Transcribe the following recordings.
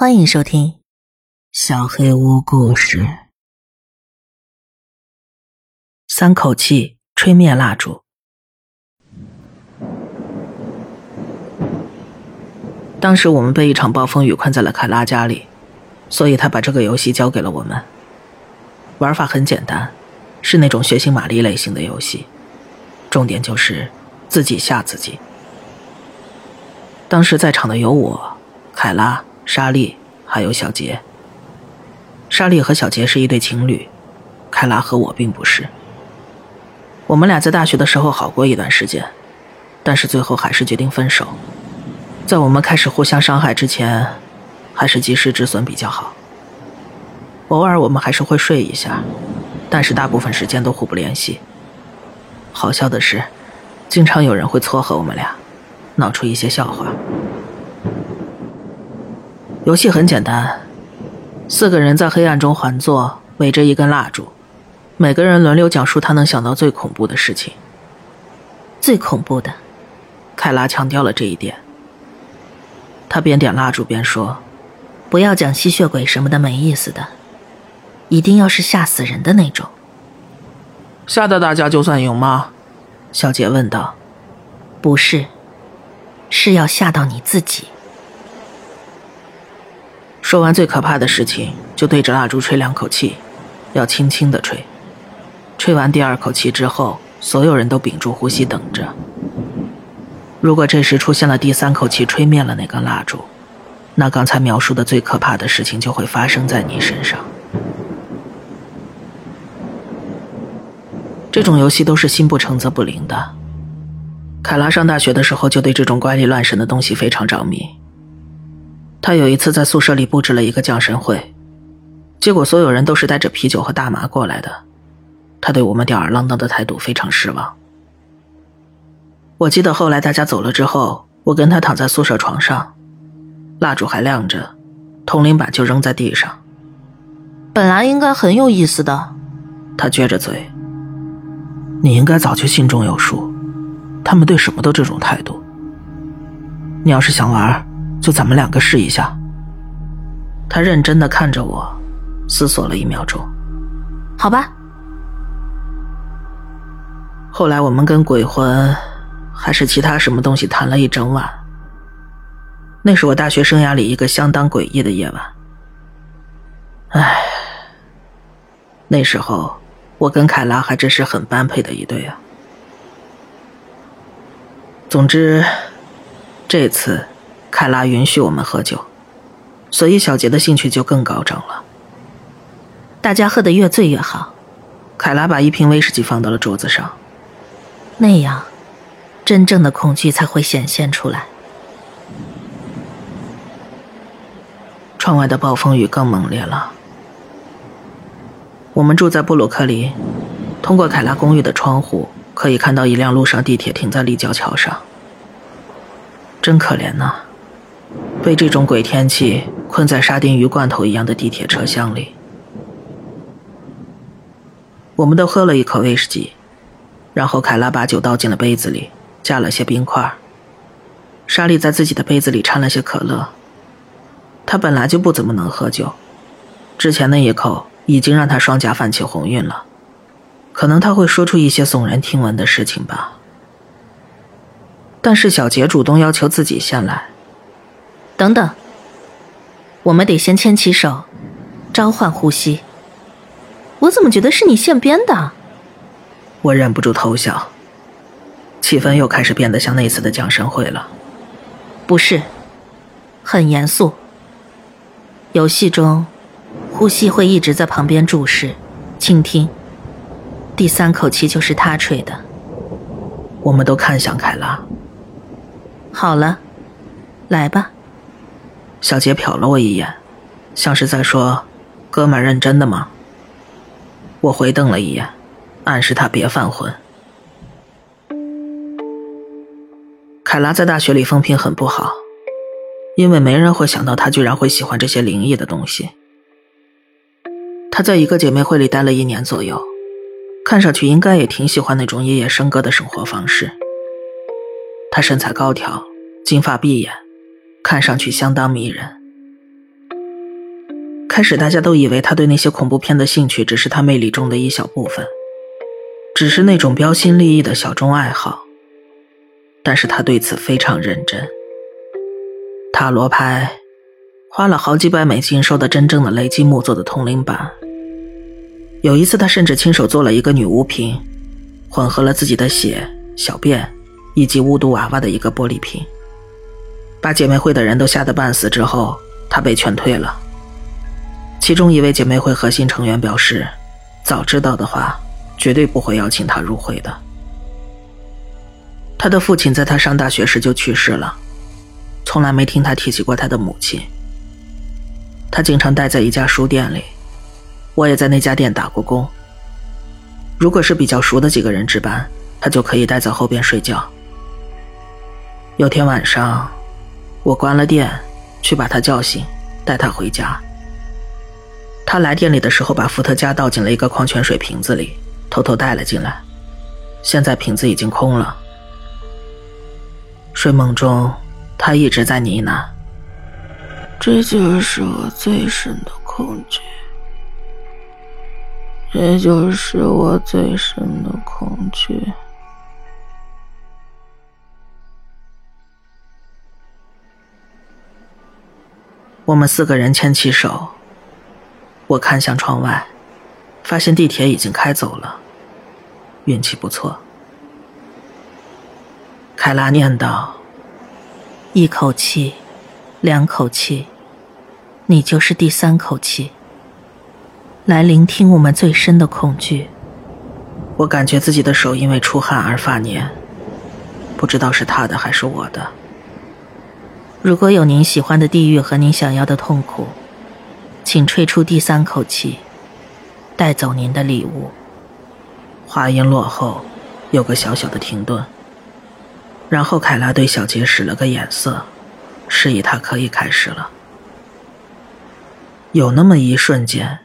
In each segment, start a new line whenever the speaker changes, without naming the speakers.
欢迎收听《小黑屋故事》。三口气吹灭蜡烛。当时我们被一场暴风雨困在了凯拉家里，所以他把这个游戏交给了我们。玩法很简单，是那种血腥玛丽类型的游戏，重点就是自己吓自己。当时在场的有我，凯拉。莎莉还有小杰。莎莉和小杰是一对情侣，凯拉和我并不是。我们俩在大学的时候好过一段时间，但是最后还是决定分手。在我们开始互相伤害之前，还是及时止损比较好。偶尔我们还是会睡一下，但是大部分时间都互不联系。好笑的是，经常有人会撮合我们俩，闹出一些笑话。游戏很简单，四个人在黑暗中环坐，围着一根蜡烛，每个人轮流讲述他能想到最恐怖的事情。最恐怖的，凯拉强调了这一点。他边点蜡烛边说：“不要讲吸血鬼什么的没意思的，一定要是吓死人的那种。”
吓得大家就算赢吗？
小杰问道。“不是，是要吓到你自己。”说完最可怕的事情，就对着蜡烛吹两口气，要轻轻的吹。吹完第二口气之后，所有人都屏住呼吸等着。如果这时出现了第三口气吹灭了那根蜡烛，那刚才描述的最可怕的事情就会发生在你身上。这种游戏都是心不诚则不灵的。凯拉上大学的时候就对这种怪力乱神的东西非常着迷。他有一次在宿舍里布置了一个降神会，结果所有人都是带着啤酒和大麻过来的，他对我们吊儿郎当的态度非常失望。我记得后来大家走了之后，我跟他躺在宿舍床上，蜡烛还亮着，通灵板就扔在地上。本来应该很有意思的，他撅着嘴。你应该早就心中有数，他们对什么都这种态度。你要是想玩。就咱们两个试一下。他认真的看着我，思索了一秒钟。好吧。后来我们跟鬼魂，还是其他什么东西谈了一整晚。那是我大学生涯里一个相当诡异的夜晚。唉，那时候我跟凯拉还真是很般配的一对啊。总之，这次。凯拉允许我们喝酒，所以小杰的兴趣就更高涨了。大家喝得越醉越好。凯拉把一瓶威士忌放到了桌子上，那样，真正的恐惧才会显现出来。窗外的暴风雨更猛烈了。我们住在布鲁克林，通过凯拉公寓的窗户可以看到一辆路上地铁停在立交桥上。真可怜呐。被这种鬼天气困在沙丁鱼罐头一样的地铁车厢里，我们都喝了一口威士忌，然后凯拉把酒倒进了杯子里，加了些冰块。莎莉在自己的杯子里掺了些可乐。她本来就不怎么能喝酒，之前那一口已经让她双颊泛起红晕了，可能他会说出一些耸人听闻的事情吧。但是小杰主动要求自己先来。等等，我们得先牵起手，召唤呼吸。我怎么觉得是你现编的？我忍不住偷笑。气氛又开始变得像那次的降神会了。不是，很严肃。游戏中，呼吸会一直在旁边注视、倾听。第三口气就是他吹的。我们都看向凯拉。好了，来吧。小杰瞟了我一眼，像是在说：“哥们，认真的吗？”我回瞪了一眼，暗示他别犯浑。凯拉在大学里风评很不好，因为没人会想到她居然会喜欢这些灵异的东西。她在一个姐妹会里待了一年左右，看上去应该也挺喜欢那种夜夜笙歌的生活方式。她身材高挑，金发碧眼。看上去相当迷人。开始大家都以为他对那些恐怖片的兴趣只是他魅力中的一小部分，只是那种标新立异的小众爱好。但是他对此非常认真。塔罗牌，花了好几百美金收的真正的雷击木做的通灵板。有一次，他甚至亲手做了一个女巫瓶，混合了自己的血、小便以及巫毒娃娃的一个玻璃瓶。把姐妹会的人都吓得半死之后，他被劝退了。其中一位姐妹会核心成员表示，早知道的话，绝对不会邀请他入会的。他的父亲在他上大学时就去世了。从来没听他提起过他的母亲。他经常待在一家书店里，我也在那家店打过工。如果是比较熟的几个人值班，他就可以待在后边睡觉。有天晚上，我关了店，去把他叫醒，带他回家。他来店里的时候，把伏特加倒进了一个矿泉水瓶子里，偷偷带了进来。现在瓶子已经空了。睡梦中。他一直在呢喃：“
这就是我最深的恐惧，这就是我最深的恐惧。”
我们四个人牵起手，我看向窗外，发现地铁已经开走了，运气不错。凯拉念道。一口气，两口气，你就是第三口气。来聆听我们最深的恐惧。我感觉自己的手因为出汗而发黏，不知道是他的还是我的。如果有您喜欢的地狱和您想要的痛苦，请吹出第三口气，带走您的礼物。话音落后，有个小小的停顿。然后凯拉对小杰使了个眼色，示意他可以开始了。有那么一瞬间，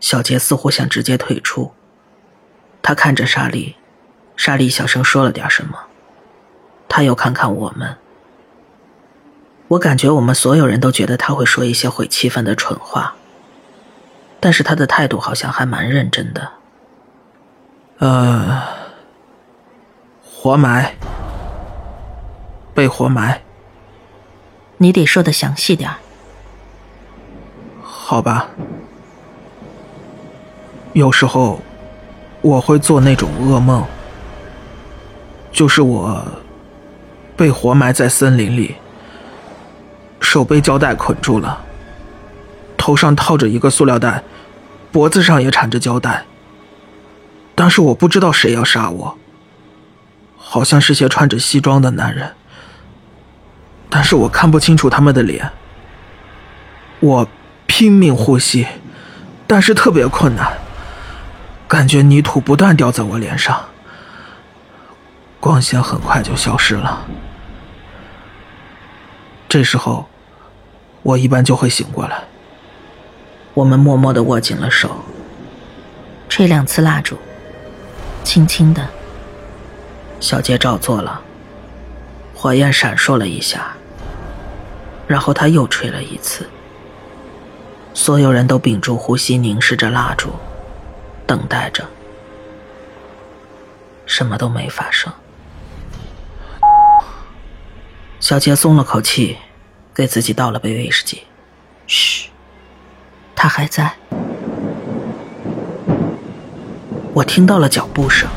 小杰似乎想直接退出。他看着莎莉，莎莉小声说了点什么，他又看看我们。我感觉我们所有人都觉得他会说一些毁气氛的蠢话，但是他的态度好像还蛮认真的。
呃，活埋。被活埋，
你得说的详细点
好吧，有时候我会做那种噩梦，就是我被活埋在森林里，手被胶带捆住了，头上套着一个塑料袋，脖子上也缠着胶带，但是我不知道谁要杀我，好像是些穿着西装的男人。但是我看不清楚他们的脸。我拼命呼吸，但是特别困难，感觉泥土不断掉在我脸上，光线很快就消失了。这时候，我一般就会醒过来。
我们默默的握紧了手，吹两次蜡烛，轻轻的。小杰照做了。火焰闪烁了一下，然后他又吹了一次。所有人都屏住呼吸，凝视着蜡烛，等待着。什么都没发生。小杰松了口气，给自己倒了杯威士忌。嘘，他还在。我听到了脚步声，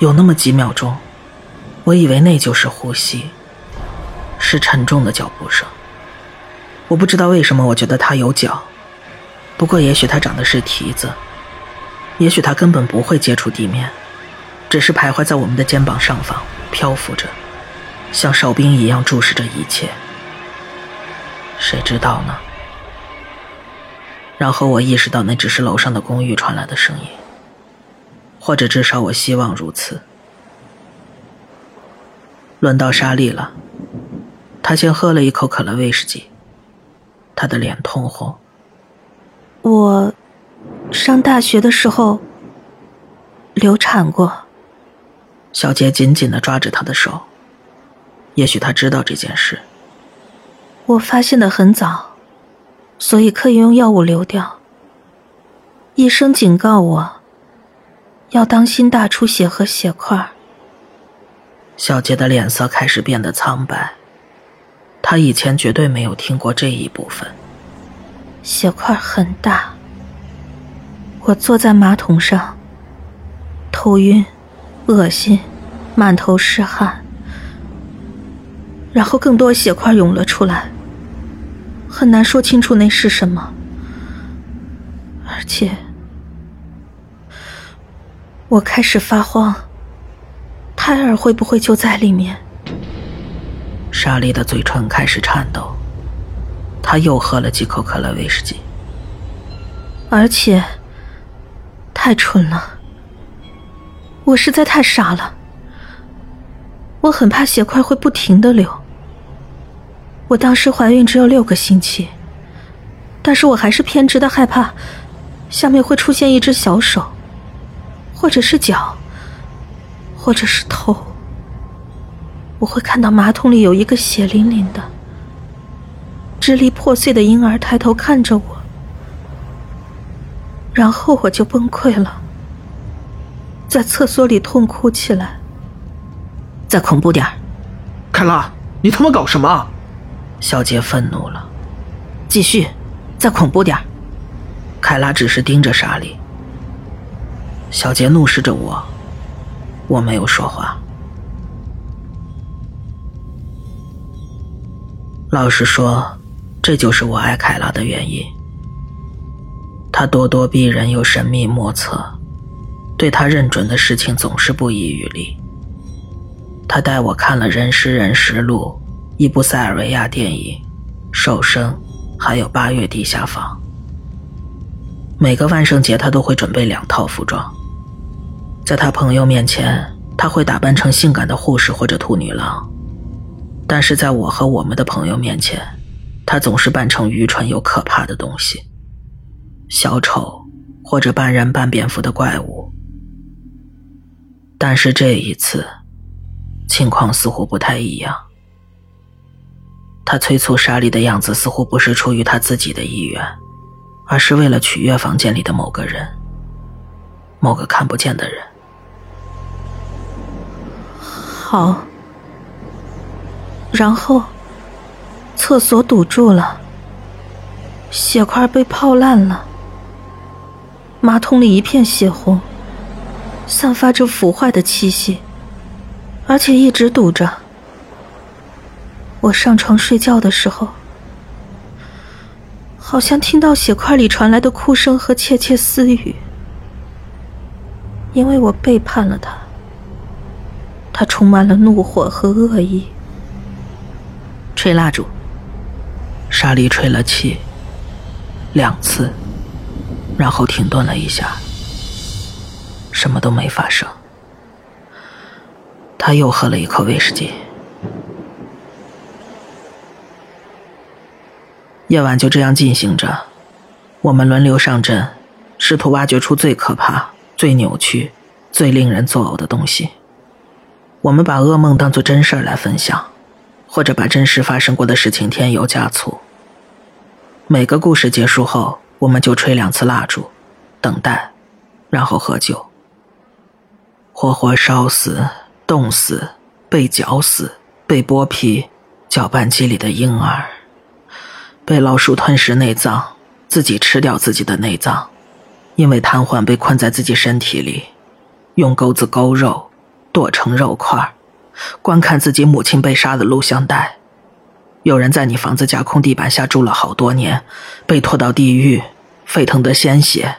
有那么几秒钟。我以为那就是呼吸，是沉重的脚步声。我不知道为什么，我觉得他有脚，不过也许他长的是蹄子，也许他根本不会接触地面，只是徘徊在我们的肩膀上方，漂浮着，像哨兵一样注视着一切。谁知道呢？然后我意识到，那只是楼上的公寓传来的声音，或者至少我希望如此。轮到莎莉了，她先喝了一口可乐威士忌，她的脸通红。
我上大学的时候流产过。
小杰紧紧的抓着她的手，也许他知道这件事。
我发现的很早，所以可以用药物流掉。医生警告我，要当心大出血和血块。
小杰的脸色开始变得苍白，他以前绝对没有听过这一部分。
血块很大，我坐在马桶上，头晕、恶心、满头是汗，然后更多血块涌了出来。很难说清楚那是什么，而且我开始发慌，胎儿会不会就在里面？
莎莉的嘴唇开始颤抖，她又喝了几口可乐威士忌，
而且太蠢了，我实在太傻了，我很怕血块会不停的流。我当时怀孕只有六个星期，但是我还是偏执的害怕，下面会出现一只小手，或者是脚，或者是头。我会看到马桶里有一个血淋淋的、支离破碎的婴儿抬头看着我，然后我就崩溃了，在厕所里痛哭起来。
再恐怖点儿，
凯拉，你他妈搞什么？
小杰愤怒了，继续，再恐怖点凯拉只是盯着莎莉。小杰怒视着我，我没有说话。老实说，这就是我爱凯拉的原因。她咄咄逼人又神秘莫测，对她认准的事情总是不遗余力。她带我看了《人食人实录》。一部塞尔维亚电影，《手生》，还有《八月地下房》。每个万圣节，他都会准备两套服装。在他朋友面前，他会打扮成性感的护士或者兔女郎；但是在我和我们的朋友面前，他总是扮成愚蠢又可怕的东西——小丑或者半人半蝙蝠的怪物。但是这一次，情况似乎不太一样。他催促莎莉的样子似乎不是出于他自己的意愿，而是为了取悦房间里的某个人，某个看不见的人。
好，然后厕所堵住了，血块被泡烂了，马桶里一片血红，散发着腐坏的气息，而且一直堵着。我上床睡觉的时候，好像听到血块里传来的哭声和窃窃私语，因为我背叛了他。他充满了怒火和恶意。
吹蜡烛。莎莉吹了气，两次，然后停顿了一下，什么都没发生。他又喝了一口威士忌。夜晚就这样进行着，我们轮流上阵，试图挖掘出最可怕、最扭曲、最令人作呕的东西。我们把噩梦当作真事儿来分享，或者把真实发生过的事情添油加醋。每个故事结束后，我们就吹两次蜡烛，等待，然后喝酒。活活烧死、冻死、被绞死、被剥皮、搅拌机里的婴儿。被老鼠吞食内脏，自己吃掉自己的内脏，因为瘫痪被困在自己身体里，用钩子勾肉，剁成肉块，观看自己母亲被杀的录像带。有人在你房子架空地板下住了好多年，被拖到地狱，沸腾的鲜血，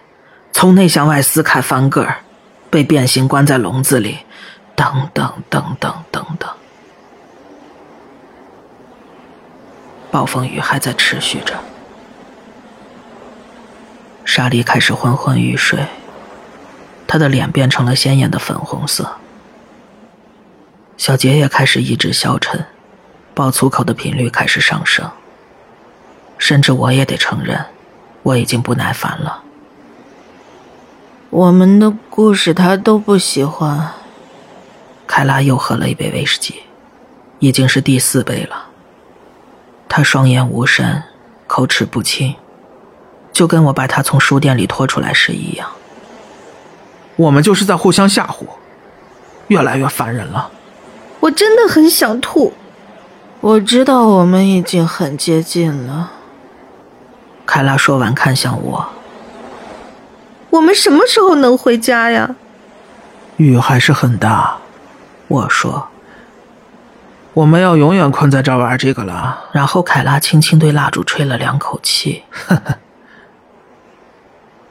从内向外撕开翻个儿，被变形关在笼子里，等等等等等等。暴风雨还在持续着，莎莉开始昏昏欲睡，她的脸变成了鲜艳的粉红色。小杰也开始意志消沉，爆粗口的频率开始上升，甚至我也得承认，我已经不耐烦了。
我们的故事他都不喜欢。
凯拉又喝了一杯威士忌，已经是第四杯了。他双眼无神，口齿不清，就跟我把他从书店里拖出来时一样。
我们就是在互相吓唬，越来越烦人了。
我真的很想吐。
我知道我们已经很接近了。
凯拉说完，看向我。
我们什么时候能回家呀？
雨还是很大。
我说。
我们要永远困在这儿玩这个了。
然后凯拉轻轻对蜡烛吹了两口气，呵呵。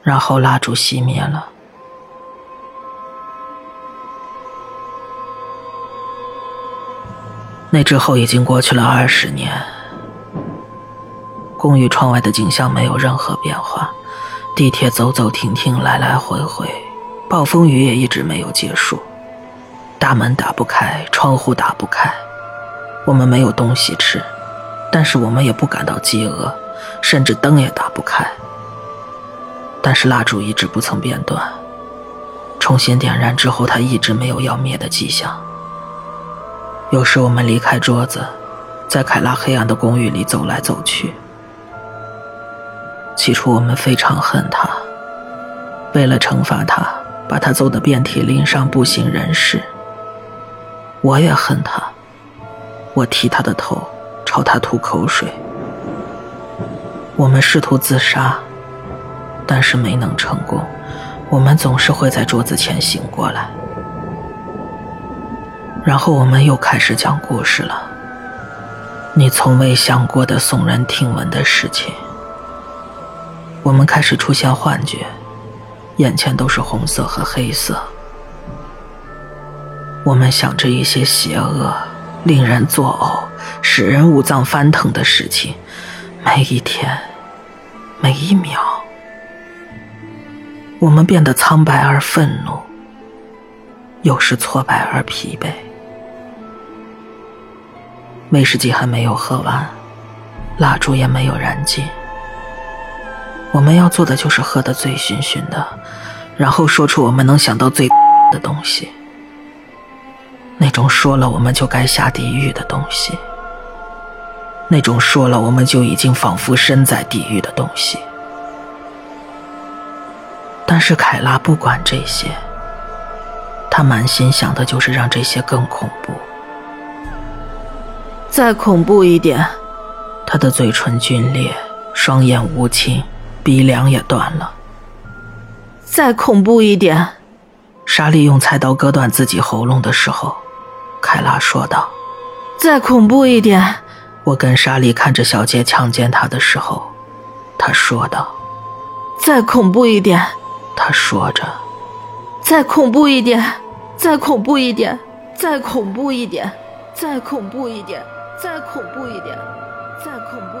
然后蜡烛熄灭了。那之后已经过去了二十年，公寓窗外的景象没有任何变化，地铁走走停停，来来回回，暴风雨也一直没有结束，大门打不开，窗户打不开。我们没有东西吃，但是我们也不感到饥饿，甚至灯也打不开。但是蜡烛一直不曾变断，重新点燃之后，它一直没有要灭的迹象。有时我们离开桌子，在凯拉黑暗的公寓里走来走去。起初我们非常恨他，为了惩罚他，把他揍得遍体鳞伤、不省人事。我也恨他。我踢他的头，朝他吐口水。我们试图自杀，但是没能成功。我们总是会在桌子前醒过来，然后我们又开始讲故事了。你从未想过的耸人听闻的事情。我们开始出现幻觉，眼前都是红色和黑色。我们想着一些邪恶。令人作呕、使人五脏翻腾的事情，每一天，每一秒，我们变得苍白而愤怒，有时挫败而疲惫。威士忌还没有喝完，蜡烛也没有燃尽。我们要做的就是喝得醉醺醺的，然后说出我们能想到最 的东西。那种说了我们就该下地狱的东西，那种说了我们就已经仿佛身在地狱的东西。但是凯拉不管这些，他满心想的就是让这些更恐怖，
再恐怖一点。
他的嘴唇皲裂，双眼无情，鼻梁也断了。
再恐怖一点。
莎莉用菜刀割断自己喉咙的时候。凯拉说道：“
再恐怖一点。”
我跟莎莉看着小杰强奸她的时候，她说道：“
再恐怖一点。”
他说着：“
再恐怖一点，再恐怖一点，再恐怖一点，再恐怖一点，再恐怖一点，再恐怖一点。”